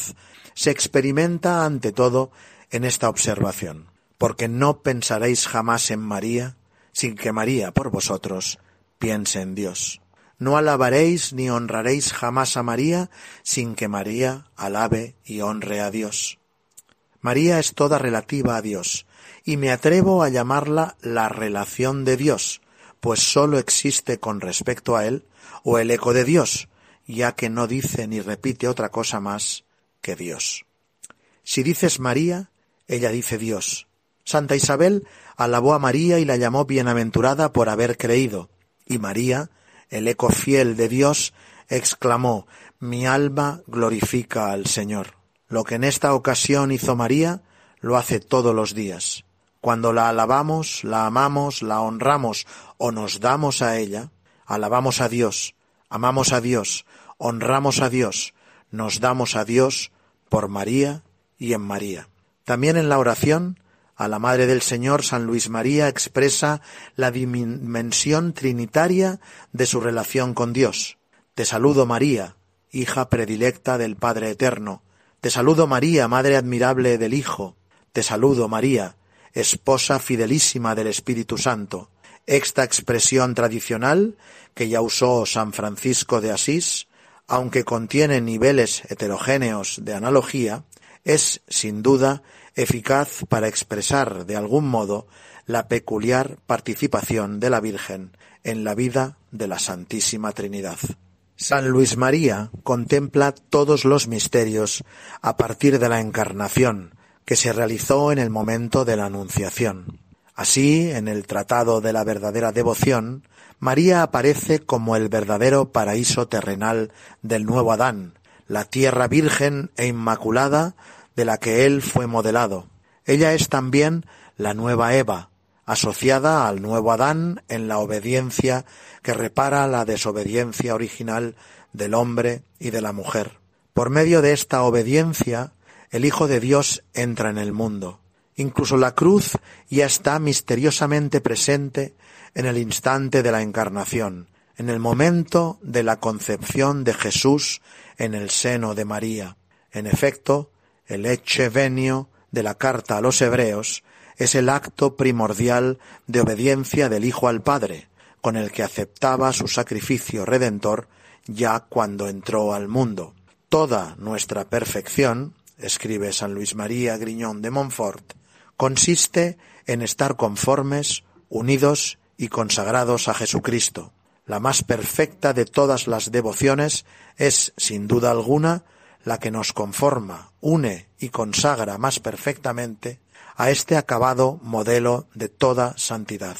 se experimenta ante todo en esta observación, porque no pensaréis jamás en María sin que María por vosotros piense en Dios. No alabaréis ni honraréis jamás a María sin que María alabe y honre a Dios. María es toda relativa a Dios, y me atrevo a llamarla la relación de Dios, pues sólo existe con respecto a Él, o el eco de Dios, ya que no dice ni repite otra cosa más que Dios. Si dices María, ella dice Dios. Santa Isabel alabó a María y la llamó bienaventurada por haber creído, y María, el eco fiel de Dios, exclamó Mi alma glorifica al Señor. Lo que en esta ocasión hizo María, lo hace todos los días. Cuando la alabamos, la amamos, la honramos o nos damos a ella, alabamos a Dios, amamos a Dios, honramos a Dios, nos damos a Dios por María y en María. También en la oración, a la Madre del Señor, San Luis María expresa la dimensión trinitaria de su relación con Dios. Te saludo María, hija predilecta del Padre Eterno. Te saludo María, Madre admirable del Hijo. Te saludo María, esposa fidelísima del Espíritu Santo. Esta expresión tradicional que ya usó San Francisco de Asís, aunque contiene niveles heterogéneos de analogía, es, sin duda, eficaz para expresar de algún modo la peculiar participación de la Virgen en la vida de la Santísima Trinidad. San Luis María contempla todos los misterios a partir de la encarnación que se realizó en el momento de la Anunciación. Así, en el Tratado de la verdadera devoción, María aparece como el verdadero paraíso terrenal del nuevo Adán, la tierra virgen e inmaculada de la que él fue modelado. Ella es también la nueva Eva, asociada al nuevo Adán en la obediencia que repara la desobediencia original del hombre y de la mujer. Por medio de esta obediencia, el Hijo de Dios entra en el mundo. Incluso la cruz ya está misteriosamente presente en el instante de la encarnación, en el momento de la concepción de Jesús en el seno de María. En efecto, el eche venio de la carta a los hebreos es el acto primordial de obediencia del Hijo al Padre, con el que aceptaba su sacrificio redentor ya cuando entró al mundo. Toda nuestra perfección, escribe San Luis María Griñón de Montfort, consiste en estar conformes, unidos y consagrados a Jesucristo. La más perfecta de todas las devociones es, sin duda alguna, la que nos conforma, une y consagra más perfectamente a este acabado modelo de toda santidad.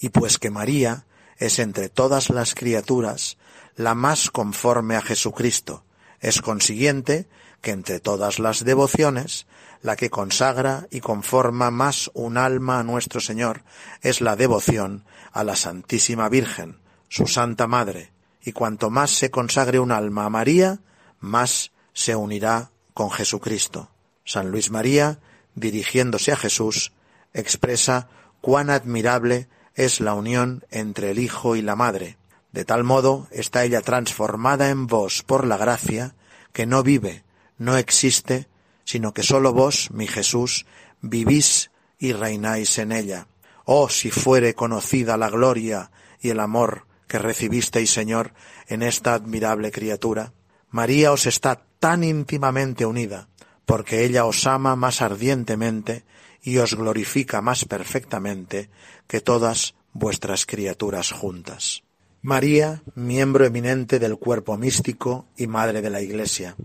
Y pues que María es entre todas las criaturas la más conforme a Jesucristo, es consiguiente que entre todas las devociones la que consagra y conforma más un alma a nuestro Señor es la devoción a la Santísima Virgen, su Santa Madre, y cuanto más se consagre un alma a María, más se unirá con Jesucristo. San Luis María, dirigiéndose a Jesús, expresa cuán admirable es la unión entre el Hijo y la Madre. De tal modo está ella transformada en vos por la gracia, que no vive, no existe, sino que sólo vos, mi Jesús, vivís y reináis en ella. Oh, si fuere conocida la gloria y el amor que recibisteis, Señor, en esta admirable criatura. María os está tan íntimamente unida, porque ella os ama más ardientemente y os glorifica más perfectamente que todas vuestras criaturas juntas. María, miembro eminente del cuerpo místico y madre de la Iglesia.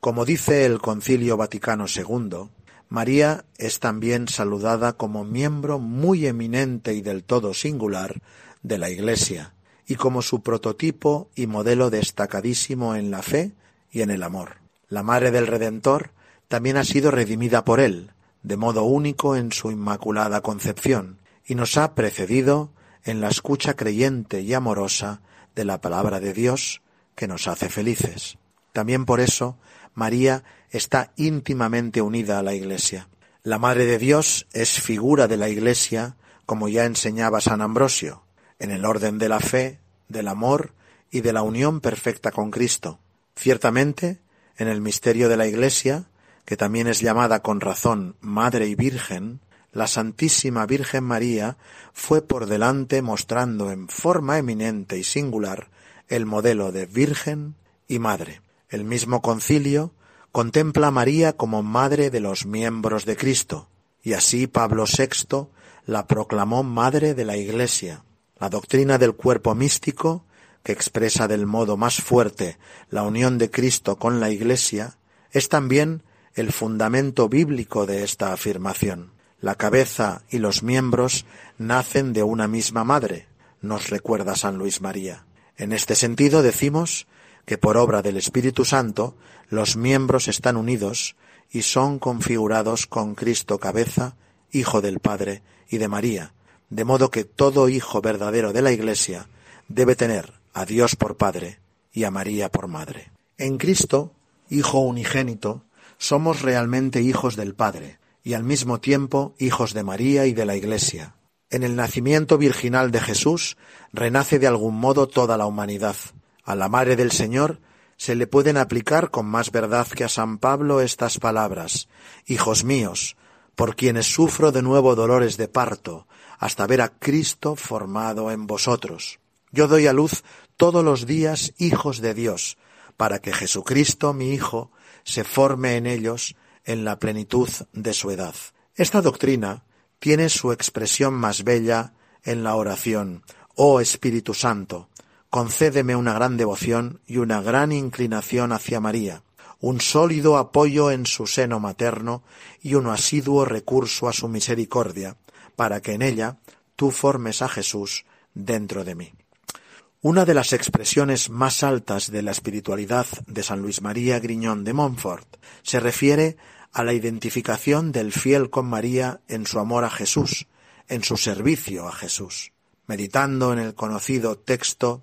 Como dice el Concilio Vaticano II, María es también saludada como miembro muy eminente y del todo singular de la Iglesia, y como su prototipo y modelo destacadísimo en la fe y en el amor. La Madre del Redentor también ha sido redimida por Él, de modo único en su inmaculada concepción, y nos ha precedido en la escucha creyente y amorosa de la palabra de Dios que nos hace felices. También por eso María está íntimamente unida a la Iglesia. La Madre de Dios es figura de la Iglesia, como ya enseñaba San Ambrosio, en el orden de la fe, del amor y de la unión perfecta con Cristo. Ciertamente, en el misterio de la Iglesia, que también es llamada con razón Madre y Virgen, la Santísima Virgen María fue por delante mostrando en forma eminente y singular el modelo de Virgen y Madre. El mismo concilio contempla a María como madre de los miembros de Cristo, y así Pablo VI la proclamó madre de la Iglesia. La doctrina del cuerpo místico, que expresa del modo más fuerte la unión de Cristo con la Iglesia, es también el fundamento bíblico de esta afirmación. La cabeza y los miembros nacen de una misma madre, nos recuerda San Luis María. En este sentido decimos que por obra del Espíritu Santo los miembros están unidos y son configurados con Cristo cabeza, Hijo del Padre y de María, de modo que todo hijo verdadero de la Iglesia debe tener a Dios por Padre y a María por Madre. En Cristo, Hijo unigénito, somos realmente hijos del Padre y al mismo tiempo hijos de María y de la Iglesia. En el nacimiento virginal de Jesús renace de algún modo toda la humanidad. A la Madre del Señor se le pueden aplicar con más verdad que a San Pablo estas palabras Hijos míos, por quienes sufro de nuevo dolores de parto, hasta ver a Cristo formado en vosotros. Yo doy a luz todos los días hijos de Dios, para que Jesucristo, mi Hijo, se forme en ellos en la plenitud de su edad. Esta doctrina tiene su expresión más bella en la oración. Oh Espíritu Santo, concédeme una gran devoción y una gran inclinación hacia María, un sólido apoyo en su seno materno y un asiduo recurso a su misericordia, para que en ella tú formes a Jesús dentro de mí. Una de las expresiones más altas de la espiritualidad de San Luis María Griñón de Montfort se refiere a la identificación del fiel con María en su amor a Jesús, en su servicio a Jesús. Meditando en el conocido texto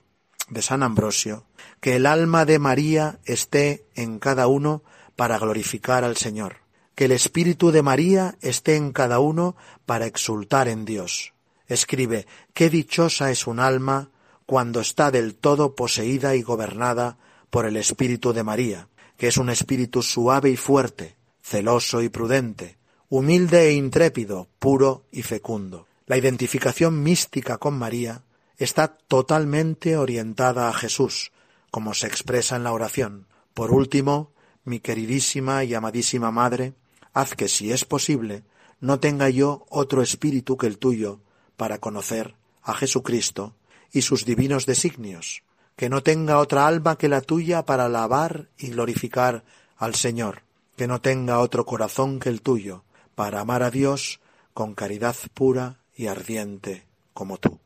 de San Ambrosio, que el alma de María esté en cada uno para glorificar al Señor, que el espíritu de María esté en cada uno para exultar en Dios. Escribe, qué dichosa es un alma cuando está del todo poseída y gobernada por el Espíritu de María, que es un espíritu suave y fuerte, celoso y prudente, humilde e intrépido, puro y fecundo. La identificación mística con María está totalmente orientada a Jesús, como se expresa en la oración. Por último, mi queridísima y amadísima Madre, haz que, si es posible, no tenga yo otro espíritu que el tuyo para conocer a Jesucristo y sus divinos designios, que no tenga otra alma que la tuya para alabar y glorificar al Señor, que no tenga otro corazón que el tuyo, para amar a Dios con caridad pura y ardiente como tú.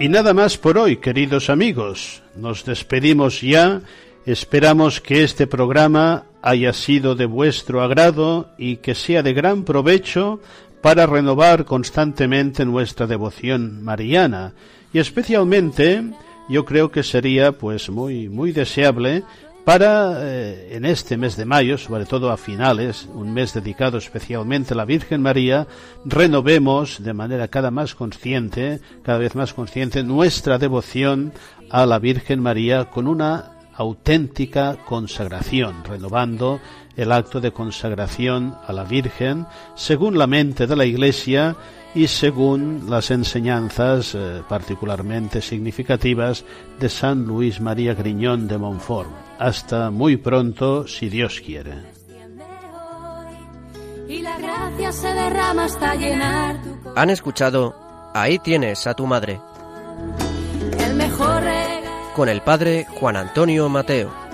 Y nada más por hoy, queridos amigos. Nos despedimos ya. Esperamos que este programa haya sido de vuestro agrado y que sea de gran provecho para renovar constantemente nuestra devoción mariana. Y especialmente yo creo que sería pues muy muy deseable para eh, en este mes de mayo, sobre todo a finales, un mes dedicado especialmente a la Virgen María, renovemos de manera cada más consciente, cada vez más consciente nuestra devoción a la Virgen María con una auténtica consagración, renovando el acto de consagración a la Virgen según la mente de la Iglesia y según las enseñanzas eh, particularmente significativas de San Luis María Griñón de Montfort. Hasta muy pronto, si Dios quiere. Han escuchado Ahí tienes a tu madre. con el padre Juan Antonio Mateo.